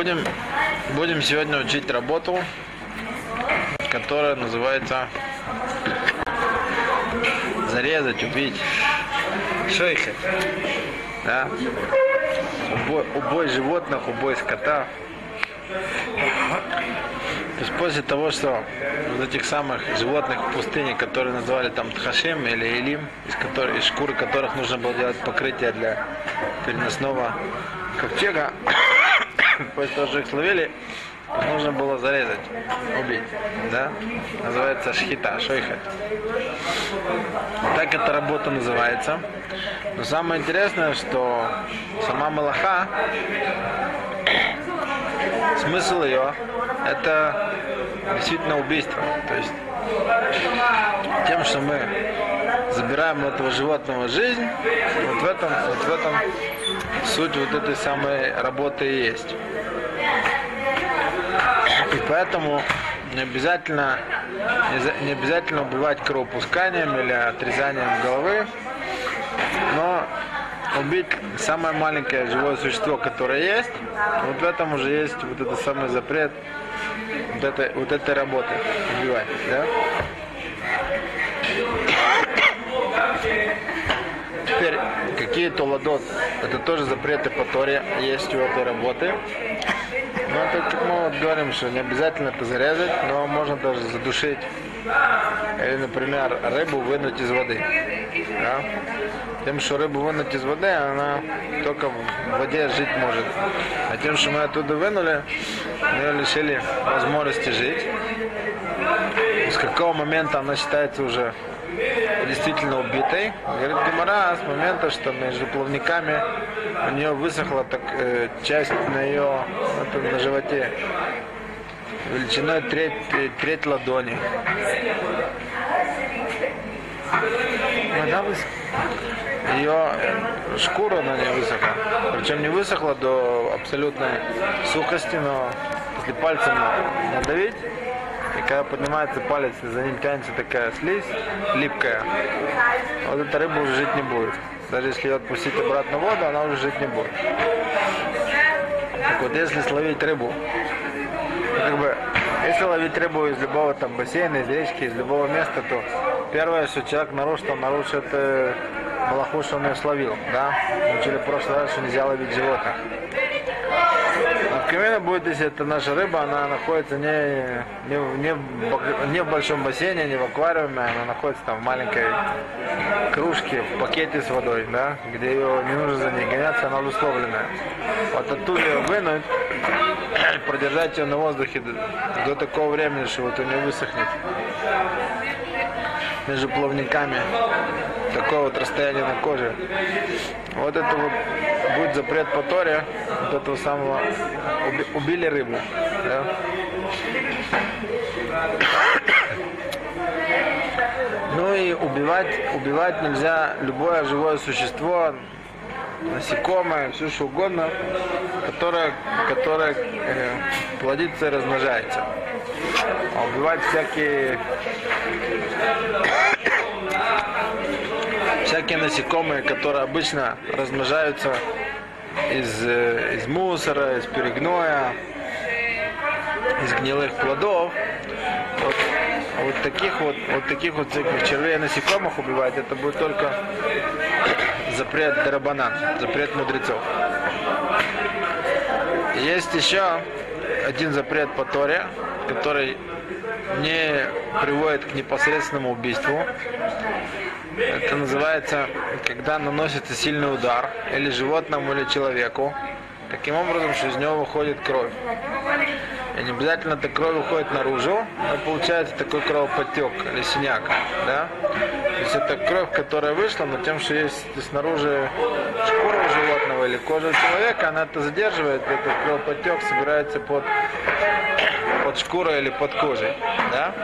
Будем, будем сегодня учить работу, которая называется зарезать, убить. Шейхет. Да? Убой, убой животных, убой скота. То есть после того, что вот этих самых животных в пустыне, которые называли там Тхашим или Элим, из, которых, из шкуры которых нужно было делать покрытие для переносного ковчега, после того, что их словили, их нужно было зарезать, убить. Да? Называется шхита, шойхет. Так эта работа называется. Но самое интересное, что сама Малаха, смысл ее, это действительно убийство. То есть тем, что мы забираем у этого животного жизнь, вот в этом, вот в этом суть вот этой самой работы и есть. И поэтому не обязательно, не обязательно убивать кровопусканием или отрезанием головы, но убить самое маленькое живое существо, которое есть, вот в этом уже есть вот этот самый запрет вот этой, вот этой работы убивать, да? Какие-то ладот, это тоже запреты по Торе есть у этой работы. Но это, как мы вот говорим, что не обязательно это зарезать, но можно даже задушить. Или, например, рыбу вынуть из воды. Да? Тем, что рыбу вынуть из воды, она только в воде жить может. А тем, что мы оттуда вынули, мы лишили возможности жить. Какого момента она считается уже действительно убитой. Говорит Гемора с момента, что между плавниками у нее высохла так, э, часть на ее это, на животе величиной треть, треть ладони. Вода высохла. Ее шкура на ней высохла. Причем не высохла до абсолютной сухости, но если пальцем надавить, когда поднимается палец, и за ним тянется такая слизь липкая, вот эта рыба уже жить не будет. Даже если ее отпустить обратно в воду, она уже жить не будет. Так вот, если словить рыбу, как бы, если ловить рыбу из любого там бассейна, из речки, из любого места, то первое, что человек нарушит, он нарушит э, малаху, что он ее словил, да? Мы учили в прошлый раз, что нельзя ловить животных. Камена будет, если это наша рыба, она находится не, не, не, не в большом бассейне, не в аквариуме, она находится там в маленькой кружке, в пакете с водой, да, где ее не нужно за ней гоняться, она условленная. Вот оттуда ее вынуть, продержать ее на воздухе до, до такого времени, что вот у нее высохнет между плавниками такое вот расстояние на коже. Вот это вот будет запрет по Торе, вот этого самого уби, убили рыбу. Да? Ну и убивать, убивать нельзя любое живое существо, насекомое, все что угодно, которое, которое э, плодится и размножается. А убивать всякие всякие насекомые, которые обычно размножаются из, э, из мусора, из перегноя, из гнилых плодов. Вот, вот таких вот, вот таких вот всяких червей насекомых убивать, это будет только запрет дарабанан, запрет мудрецов. Есть еще один запрет по Торе, который не приводит к непосредственному убийству. Это называется, когда наносится сильный удар или животному, или человеку, таким образом, что из него выходит кровь. И не обязательно эта кровь уходит наружу, но получается такой кровоподтек или синяк. Да? То есть это кровь, которая вышла, но тем, что есть снаружи шкура животного или кожа человека, она это задерживает, этот кровоподтек собирается под, под шкурой или под кожей. Да?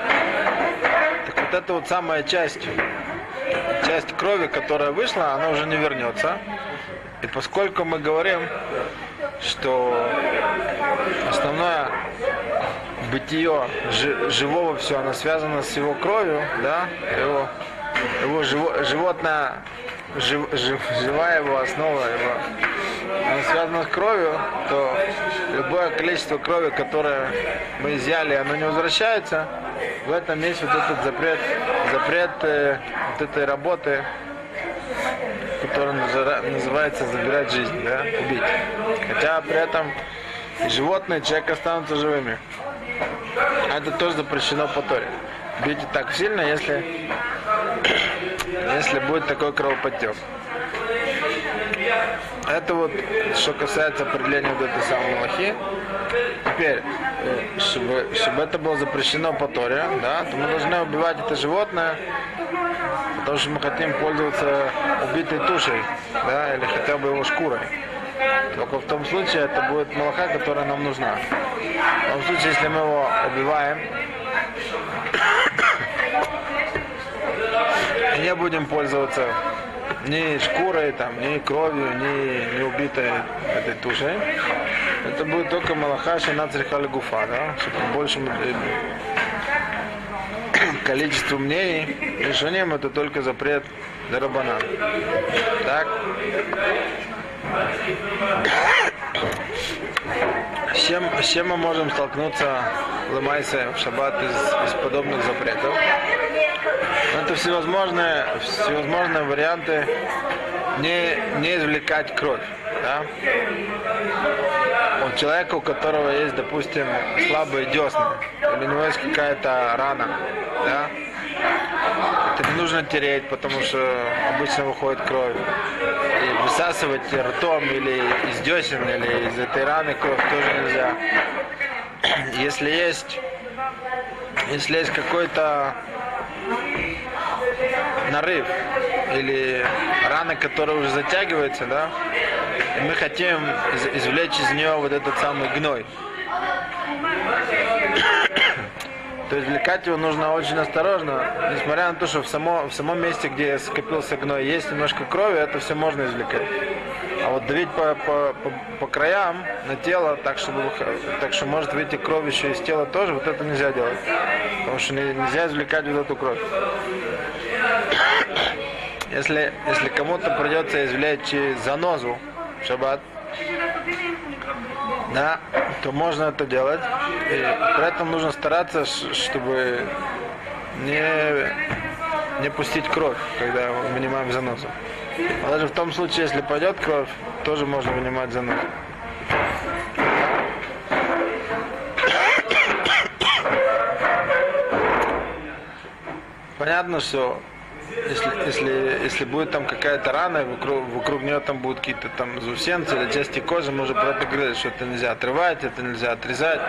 Так вот это вот самая часть часть крови, которая вышла, она уже не вернется. И поскольку мы говорим, что основное бытие живого все, оно связано с его кровью, да, его его живо, животное, жив, жив, живая его основа, его, она связана с кровью, то любое количество крови, которое мы изъяли, оно не возвращается, в этом есть вот этот запрет, запрет э, вот этой работы, которая называется забирать жизнь, да, убить. Хотя при этом животные, человек останутся живыми. Это тоже запрещено по Торе. Бить так сильно, если, если будет такой кровоподтек. Это вот, что касается определения вот этой самой лохи. Теперь, э, чтобы, чтобы это было запрещено по Торе, да, то мы должны убивать это животное, потому что мы хотим пользоваться убитой тушей, да, или хотя бы его шкурой. Только в том случае это будет молока, которая нам нужна. В том случае, если мы его убиваем, и не будем пользоваться ни шкурой, там, ни кровью, ни, ни убитой этой тушей, это будет только малаха шинацрихали гуфа, да, чтобы больше количество мнений, решением это только запрет Дарабана. Так? С чем мы можем столкнуться ломайся в шаббат из, из подобных запретов? Это всевозможные, всевозможные варианты не, не извлекать кровь. Да? У человека, у которого есть, допустим, слабые десны, или у него есть какая-то рана, да? это не нужно тереть, потому что обычно выходит кровь. И высасывать ртом или из десен, или из этой раны кровь тоже нельзя. Если есть, если есть какой-то нарыв или рана, которая уже затягивается, да, и мы хотим извлечь из нее вот этот самый гной. То извлекать его нужно очень осторожно, несмотря на то, что в, само, в самом месте, где скопился гной, есть немножко крови, это все можно извлекать. А вот давить по, по, по, по краям на тело, так, чтобы, так что может выйти кровь еще из тела тоже, вот это нельзя делать. Потому что нельзя извлекать вот эту кровь. Если, если кому-то придется извлечь занозу в шаббат, да, то можно это делать. При этом нужно стараться, чтобы не, не пустить кровь, когда вынимаем занозу. А даже в том случае, если пойдет кровь, тоже можно вынимать занозу. Понятно, что если, если, если будет там какая-то рана, вокруг, вокруг нее там будут какие-то там заусенцы или части кожи, мы уже про это говорили, что это нельзя отрывать, это нельзя отрезать.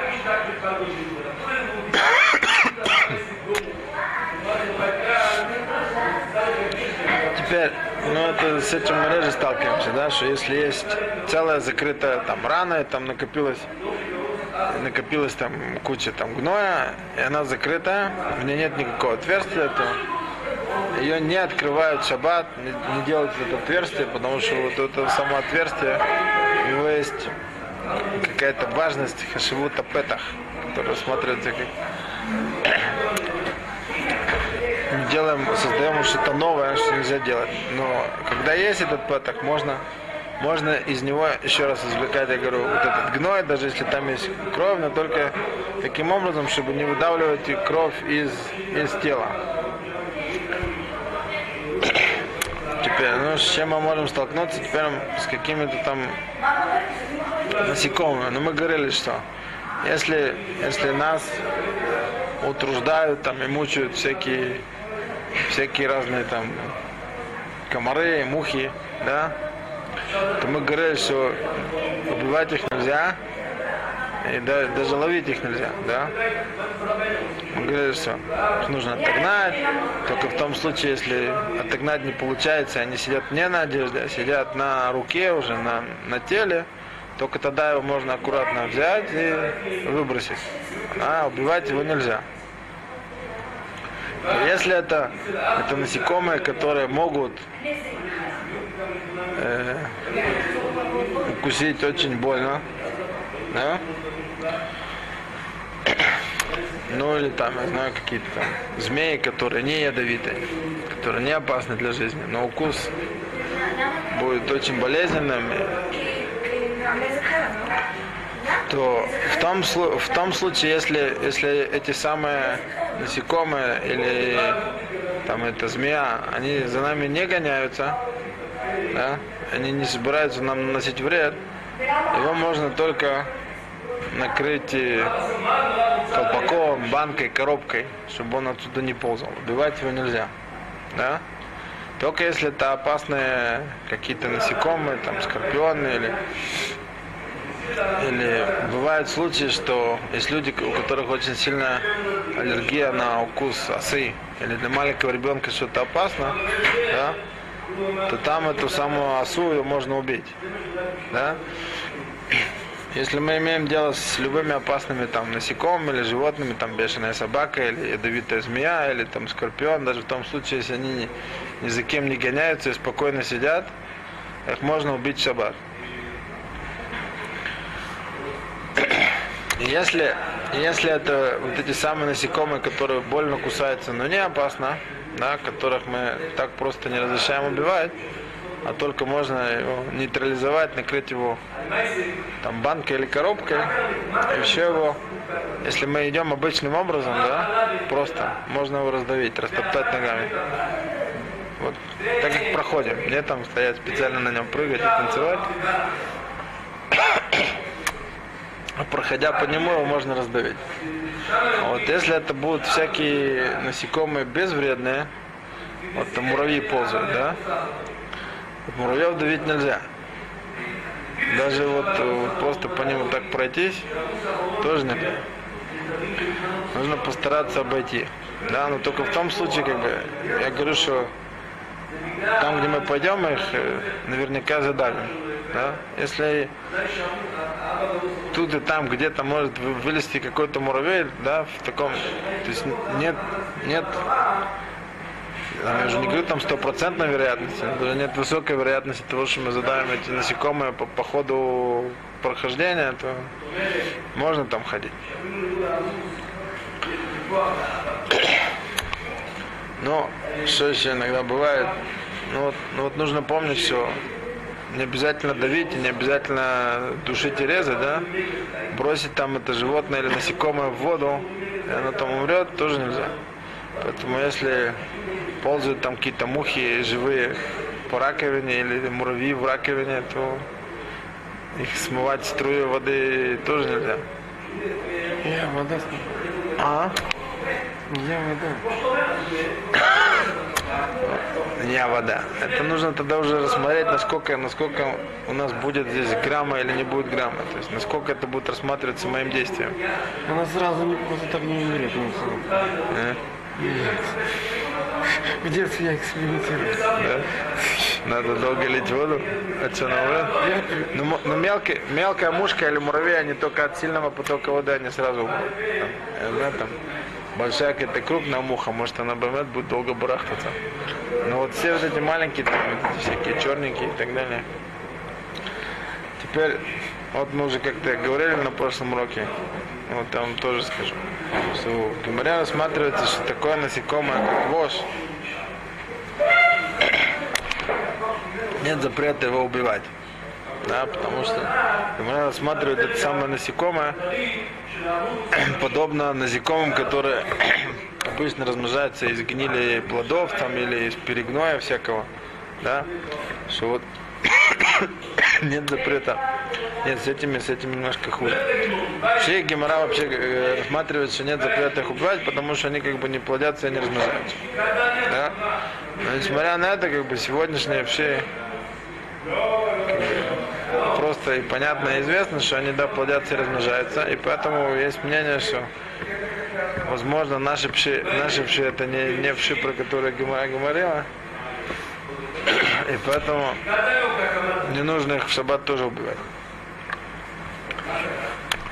Теперь, ну это с этим мы реже сталкиваемся, да, что если есть целая закрытая там рана, и там накопилась накопилась там куча там гноя, и она закрыта, в ней нет никакого отверстия, то ее не открывают в шаббат, не, не делают это отверстие, потому что вот это само отверстие, у него есть какая-то важность хашивута петах, который рассматривается как делаем, создаем что-то новое, что нельзя делать. Но когда есть этот петах, можно можно из него еще раз извлекать, я говорю, вот этот гной, даже если там есть кровь, но только таким образом, чтобы не выдавливать кровь из, из тела. Теперь, ну, с чем мы можем столкнуться теперь с какими-то там насекомыми. Ну, мы говорили, что если, если нас утруждают там и мучают всякие, всякие разные там комары, мухи, да, то мы говорили, что убивать их нельзя, и даже, даже ловить их нельзя, да. Мы говорили, что нужно отогнать, только в том случае, если отогнать не получается, они сидят не на одежде, а сидят на руке уже, на, на теле, только тогда его можно аккуратно взять и выбросить. А убивать его нельзя. Если это, это насекомые, которые могут э, укусить очень больно, да? Ну или там, я знаю, какие-то там змеи, которые не ядовитые, которые не опасны для жизни, но укус будет очень болезненным, то в том, в том случае, если, если эти самые насекомые или там эта змея, они за нами не гоняются, да, они не собираются нам наносить вред, его можно только накрыть колпаком, банкой, коробкой, чтобы он отсюда не ползал. Убивать его нельзя. Да? Только если это опасные какие-то насекомые, там скорпионы или или бывают случаи, что есть люди, у которых очень сильная аллергия на укус осы, или для маленького ребенка что-то опасно, да, то там эту самую осу ее можно убить. Да? Если мы имеем дело с любыми опасными там насекомыми или животными, там бешеная собака или ядовитая змея или там скорпион, даже в том случае, если они ни, ни за кем не гоняются и спокойно сидят, их можно убить в. Если, если это вот эти самые насекомые, которые больно кусаются, но не опасно, да, которых мы так просто не разрешаем убивать, а только можно его нейтрализовать, накрыть его там банкой или коробкой, все его, если мы идем обычным образом, да, просто можно его раздавить, растоптать ногами. Вот так как проходим, не там стоять специально на нем прыгать и танцевать. А проходя по нему его можно раздавить. Вот если это будут всякие насекомые безвредные, вот там муравьи ползают, да? Вот муравьев давить нельзя. Даже вот, э, вот просто по нему так пройтись, тоже нельзя. Нужно постараться обойти. Да, но только в том случае, как бы, я говорю, что там, где мы пойдем, их э, наверняка задавим. Да? Если тут и там где-то может вы- вылезти какой-то муравей, да, в таком, то есть нет, нет, я уже не говорю там стопроцентной вероятности, но даже нет высокой вероятности того, что мы задавим эти насекомые по, по ходу прохождения, то можно там ходить. Но что еще иногда бывает, ну вот, ну вот нужно помнить, что не обязательно давить, не обязательно душить и резать, да? Бросить там это животное или насекомое в воду, и оно там умрет, тоже нельзя. Поэтому если ползают там какие-то мухи живые по раковине или муравьи в раковине, то их смывать струей воды тоже нельзя. Я вода. А? Я вода. Не вода. Это нужно тогда уже рассмотреть, насколько, насколько у нас будет здесь грамма или не будет грамма. То есть насколько это будет рассматриваться моим действием. Она сразу не, просто так не умрет. не? В детстве я экспериментирую. Да? Надо долго лить воду, а что она умрет? Ну, мо- ну, мелкая, мелкая мушка или муравей, они только от сильного потока воды, они сразу э, да, там, большая какая-то крупная муха, может она бывает, будет долго барахтаться. Но вот все вот эти маленькие, там, вот эти всякие черненькие и так далее. Теперь, вот мы уже как-то говорили на прошлом уроке, вот я вам тоже скажу, что в Гимаре рассматривается, что такое насекомое, как вож, нет запрета его убивать. Да, потому что Гимара рассматривает это самое насекомое подобно насекомым, которые обычно размножаются из гнили плодов там, или из перегноя всякого. Да? Что вот нет запрета. Нет, с этими, с этими немножко хуже. Вообще Гемора вообще э, рассматривает, что нет запрета их убивать, потому что они как бы не плодятся и не размножаются. Да? Но несмотря на это, как бы сегодняшние бы, просто и понятно и известно, что они да, плодятся и размножаются. И поэтому есть мнение, что возможно наши пши, наши пши это не, не пши, про которые Гемора говорила. И поэтому не нужно их в шаббат тоже убивать.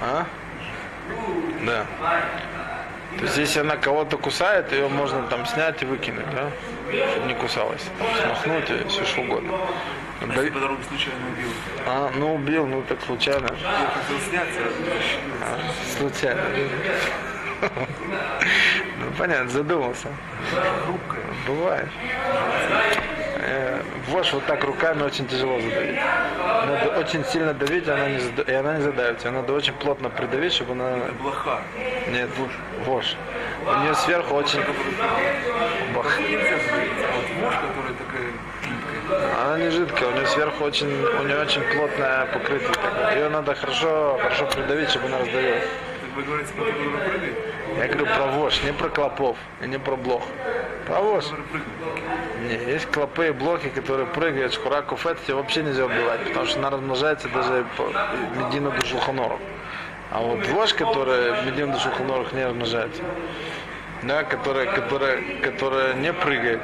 А? Да. То есть если она кого-то кусает, ее можно там снять и выкинуть, да? Чтобы не кусалась. Там, смахнуть и все что угодно. Да- Если по дороге случайно убил. А, ну убил, ну так случайно. Я хотел сняться. А, случайно. Ну, понятно, задумался. Бывает. Э, Вошь вот так руками очень тяжело задавить. Надо очень сильно давить, и она не, зада- и она не задавится. Ее надо очень плотно придавить, чтобы она... Блоха. Нет, вошь. У нее сверху очень... Бах. Нельзя говорить. А вот вошь, которая такая. Она не жидкая, у нее сверху очень, у нее очень плотное покрытие. такое. Ее надо хорошо, хорошо придавить, чтобы она раздавилась. Вы говорите, про? Я говорю про вошь, не про клопов и не про блох. Про прыгает. Не, есть клопы и блохи, которые прыгают, шхураков это тебе вообще нельзя убивать, потому что она размножается даже по медину до шулханоров. А вот вошь, которая медину до шулханоров не размножается, да, которая, которая, которая не прыгает,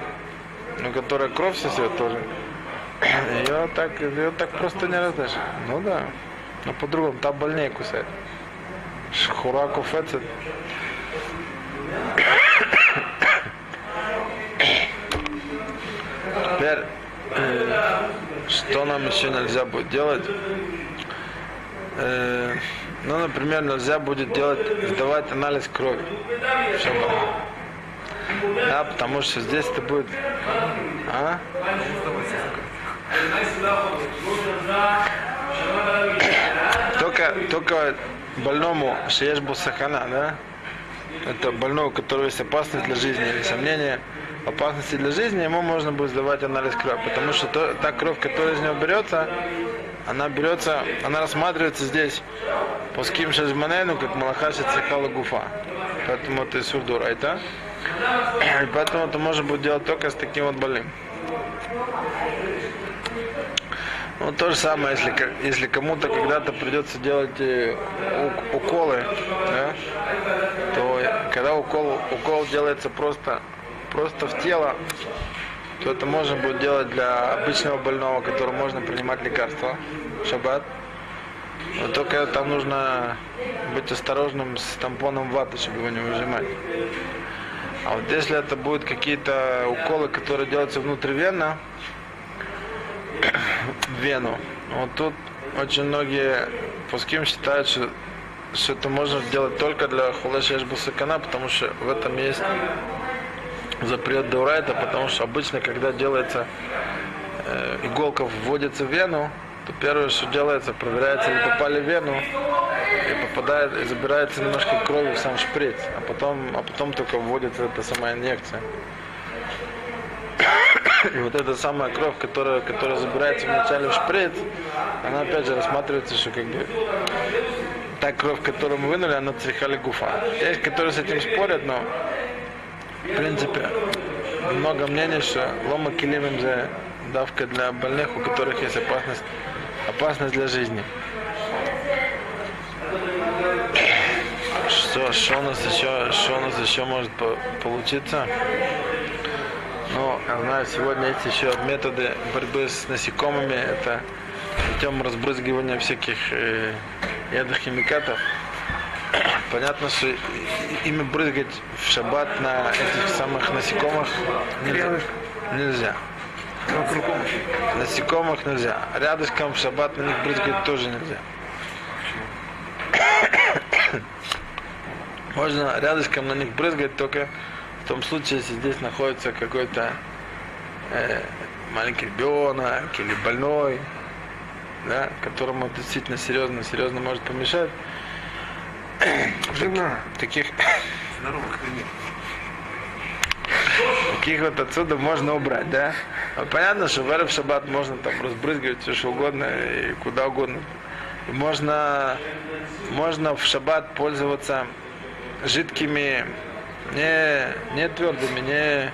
но которая кровь сосет тоже, ее так, ее так просто не раздашь. Ну да, но по-другому, та больнее кусает. Шхураков это Теперь, э, что нам еще нельзя будет делать? Э, ну, например, нельзя будет делать, сдавать анализ крови. в шаббат. Да, потому что здесь это будет... А? Только, только больному шеешь сахана, да? Это больной, у которого есть опасность для жизни или сомнение опасности для жизни, ему можно будет сдавать анализ крови. Потому что то, та кровь, которая из него берется, она берется, она рассматривается здесь по ским шазманену, как малахаша цехала гуфа. Поэтому это сурдур, это. И поэтому это можно будет делать только с таким вот больным. Ну, то же самое, если, если кому-то когда-то придется делать э, уколы, да, то когда укол, укол делается просто, просто в тело, то это можно будет делать для обычного больного, которому можно принимать лекарства шаббат. Но только там нужно быть осторожным с тампоном ваты, чтобы его не выжимать. А вот если это будут какие-то уколы, которые делаются внутривенно, в вену. Вот тут очень многие пуским считают, что, что это можно сделать только для хулешеш бусакана, потому что в этом есть запрет Дурайта, потому что обычно, когда делается э, иголка вводится в вену, то первое, что делается, проверяется, ли попали в вену, и попадает, и забирается немножко крови в сам шприц, а потом, а потом только вводится эта самая инъекция. И вот эта самая кровь, которая, которая забирается вначале в шприц, она опять же рассматривается, что как бы та кровь, которую мы вынули, она цвихали гуфа. Есть, которые с этим спорят, но в принципе много мнений, что лома килимим за давка для больных, у которых есть опасность, опасность для жизни. Что, что у нас еще, что у нас еще может по- получиться? Ну, я знаю, сегодня есть еще методы борьбы с насекомыми. Это путем разбрызгивания всяких э, ядохимикатов. Понятно, что ими брызгать в шаббат на этих самых насекомых нельзя. нельзя. Насекомых нельзя. Рядышком в шаббат на них брызгать тоже нельзя. Можно рядышком на них брызгать только в том случае, если здесь находится какой-то э, маленький ребенок или больной, да, которому действительно серьезно, серьезно может помешать. Жена. Таких, таких вот отсюда можно убрать, да? А понятно, что в Эрев Шаббат можно там разбрызгивать все что угодно и куда угодно. И можно, можно в Шаббат пользоваться жидкими, не, не твердыми, не,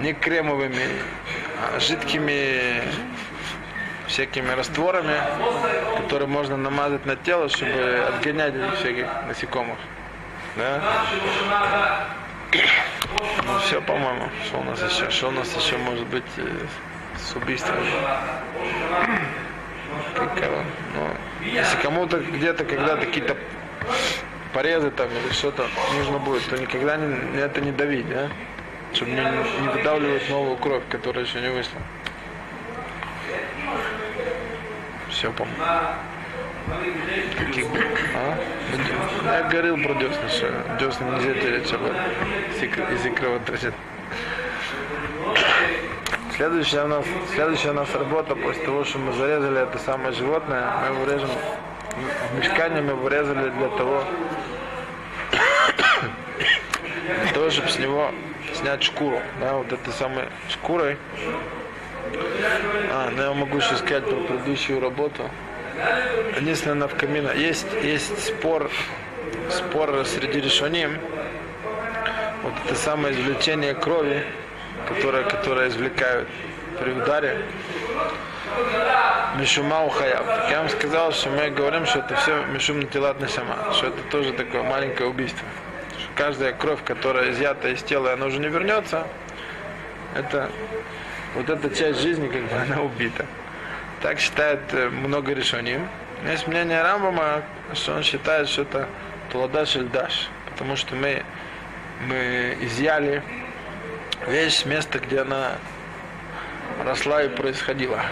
не кремовыми, а жидкими всякими растворами, которые можно намазать на тело, чтобы отгонять всяких насекомых. Да? Ну все, по-моему. Что у нас еще? Что у нас еще может быть э, с убийством? Ну, если кому-то где-то когда-то какие-то порезы там или что-то нужно будет, то никогда не, это не давить, да? Чтобы не, не выдавливать новую кровь, которая еще не вышла. Все, по-моему. Каких? А? Я говорил про десна, что десна нельзя тереть, чтобы язык- язык кровоточит. Следующая у нас, следующая у нас работа после того, что мы зарезали это самое животное, мы его режем в мешкане мы вырезали для того, чтобы с него снять шкуру, да, вот этой самой шкурой. А, ну я могу еще сказать про предыдущую работу. Единственное, в камина есть, есть спор, спор среди решоним, вот это самое извлечение крови, которое, которое извлекают при ударе. Мишума ухаяв. Так я вам сказал, что мы говорим, что это все мишум натилат нишама, что это тоже такое маленькое убийство. Каждая кровь, которая изъята из тела, она уже не вернется, это вот эта часть жизни, как бы она убита. Так считает э, много решений. Есть мнение Рамбама, что он считает, что это туладаш даш, потому что мы, мы изъяли вещь с места, где она росла и происходила.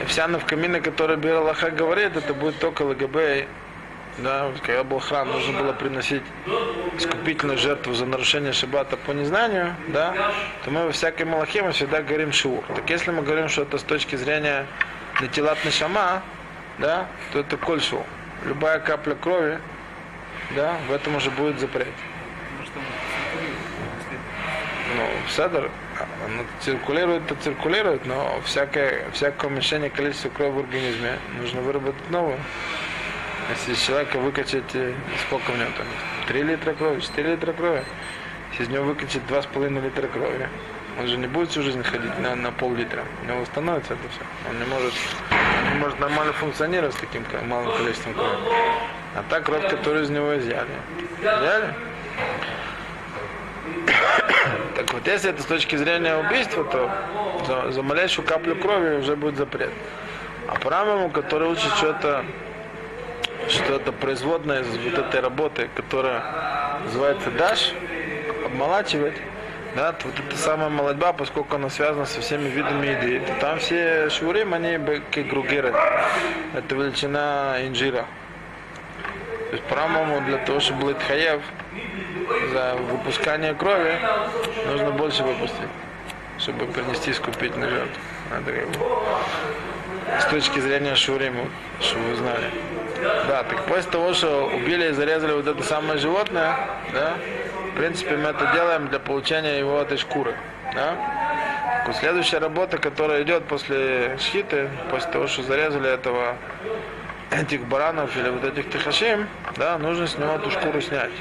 И вся навкамина, которая Бир Аллаха говорит, это будет только ЛГБ, да, когда был храм, нужно было приносить искупительную жертву за нарушение шаббата по незнанию, да, то мы во всякой малахе мы всегда говорим шиур. Так если мы говорим, что это с точки зрения натилат шама, да, то это коль шиур. Любая капля крови, да, в этом уже будет запрет. Ну, седер, оно циркулирует, то циркулирует, но всякое, всякое уменьшение количества крови в организме нужно выработать новую. Если человека выкачать, э, сколько в нем там есть? 3 литра крови, 4 литра крови. Если из него выкачать 2,5 литра крови, он же не будет всю жизнь ходить на, на пол-литра. У него становится это все. Он не может, не может нормально функционировать с таким малым количеством крови. А та кровь, которую из него изъяли. Изъяли? Так вот, если это с точки зрения убийства, то за, за малейшую каплю крови уже будет запрет. А по Рамбаму, который учит что-то, что это производное из вот этой работы, которая называется даш, обмолачивать, да, вот эта самая молодьба, поскольку она связана со всеми видами еды, то там все шурим, они как гругеры. Это величина инжира. То есть по Рамбаму для того, чтобы был хаев, за выпускание крови нужно больше выпустить, чтобы принести искупительную жертву. С точки зрения Шурима, чтобы вы знали. Да, так после того, что убили и зарезали вот это самое животное, да, в принципе, мы это делаем для получения его этой шкуры, да. Так следующая работа, которая идет после шхиты, после того, что зарезали этого этих баранов или вот этих тихашим, да, нужно с него эту шкуру снять.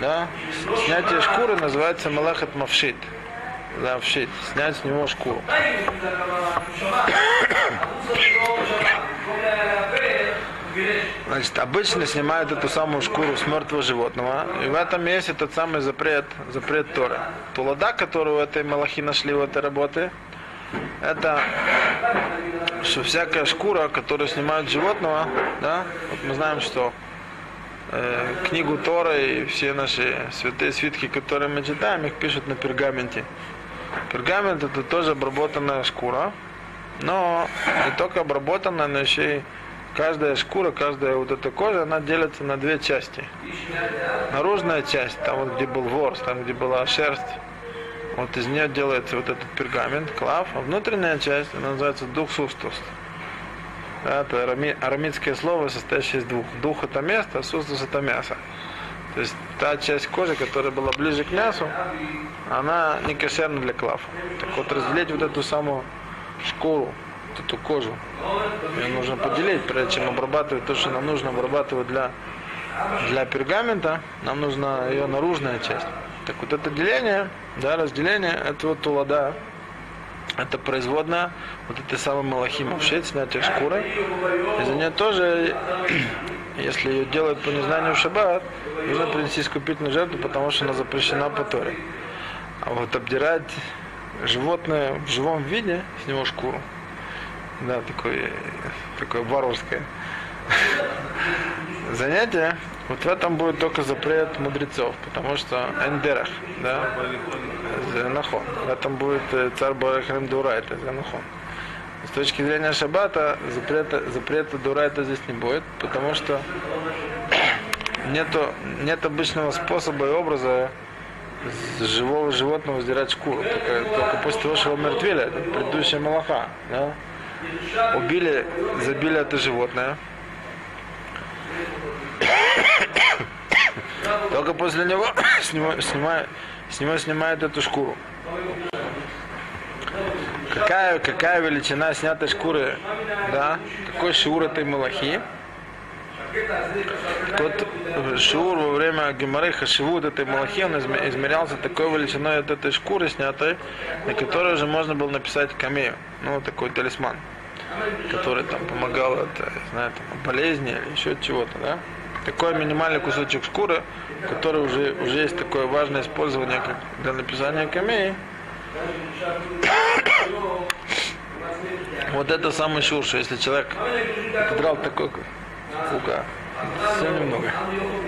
Да? Снятие шкуры называется малахат мавшит. Да, вшит. Снять с него шкуру. Значит, обычно снимают эту самую шкуру с мертвого животного. И в этом есть этот самый запрет, запрет Торы. Тулада, которую у этой малахи нашли в этой работе, это что всякая шкура, которую снимают животного, да, вот мы знаем, что э, книгу Тора и все наши святые свитки, которые мы читаем, их пишут на пергаменте. Пергамент это тоже обработанная шкура, но не только обработанная, но еще и каждая шкура, каждая вот эта кожа, она делится на две части. Наружная часть, там вот где был ворс, там где была шерсть, вот из нее делается вот этот пергамент, клав, а внутренняя часть, она называется дух сустус. Это арами- слово, состоящее из двух. Дух это место, а сустус это мясо. То есть та часть кожи, которая была ближе к мясу, она не кошерна для клава. Так вот разделить вот эту самую шкуру, эту кожу, ее нужно поделить, прежде чем обрабатывать то, что нам нужно обрабатывать для, для пергамента, нам нужна ее наружная часть. Так вот это деление, да, разделение, это вот тулада, это производная вот этой самой малахима вшит, снятие шкуры. И за нее тоже, если ее делают по незнанию шаббат, нужно принести искупительную жертву, потому что она запрещена по Торе. А вот обдирать животное в живом виде, с него шкуру, да, такое, такое варварское занятие, вот в этом будет только запрет мудрецов, потому что эндерах, да, Занахон. В этом будет э, царь Барахрим Дура, это Занахон. С точки зрения шаббата запрета, запрета дурайта здесь не будет, потому что нету, нет обычного способа и образа живого животного сдирать шкуру. Только, только после того, что его мертвили, это предыдущая малаха. Да? Убили, забили это животное. Только после него снимают, с него снимают эту шкуру. Какая, какая величина снятой шкуры, да, какой шур этой малахи. Тот шур во время геморы хашивут этой малахи, он изме- измерялся такой величиной от этой шкуры снятой, на которой уже можно было написать камею, ну, такой талисман, который там помогал от, я знаю, там, болезни или еще от чего-то, да. Такой минимальный кусочек шкуры, который уже, уже есть такое важное использование как для написания камеи, вот это самый шур, что если человек отодрал такой кука, все немного.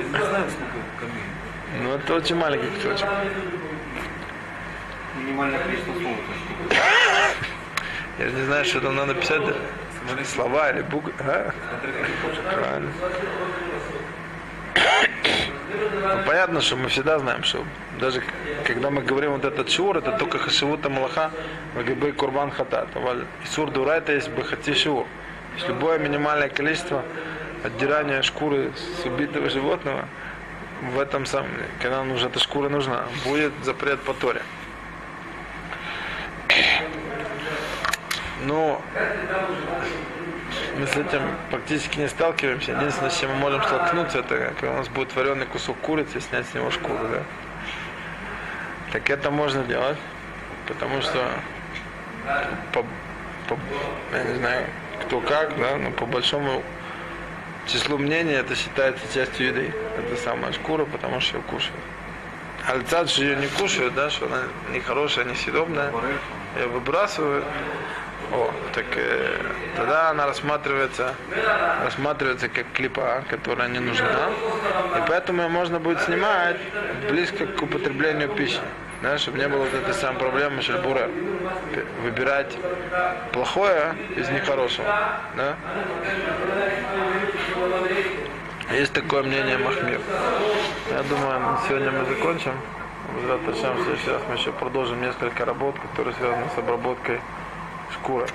Не знаю, сколько камней. Ну это очень маленький кусочек. Минимальное количество слов. Я же не знаю, что там надо писать. Слова или буквы. А? Правильно. Ну, понятно, что мы всегда знаем, что даже когда мы говорим вот этот шур, это только хашивута малаха, вагибы курбан хатат. Исур дура это есть бахати шур. То есть любое минимальное количество отдирания шкуры с убитого животного, в этом самом, когда нужна эта шкура нужна, будет запрет по Торе. Ну, мы с этим практически не сталкиваемся. Единственное, с чем мы можем столкнуться, это когда у нас будет вареный кусок курицы снять с него шкуру, да. Так это можно делать, потому что по, по- я не знаю, кто как, да, но по большому числу мнений это считается частью еды. Это самая шкура, потому что ее кушают. А лица, что ее не кушают, да, что она нехорошая, несъедобная, ее выбрасывают. О, так э, тогда она рассматривается, рассматривается как клипа, которая не нужна. И поэтому ее можно будет снимать близко к употреблению пищи. Да, чтобы не было вот этой самой проблемы шельбура. Выбирать плохое из нехорошего. Да? Есть такое мнение Махмир. Я думаю, сегодня мы закончим. В следующий раз мы еще продолжим несколько работ, которые связаны с обработкой шкуры.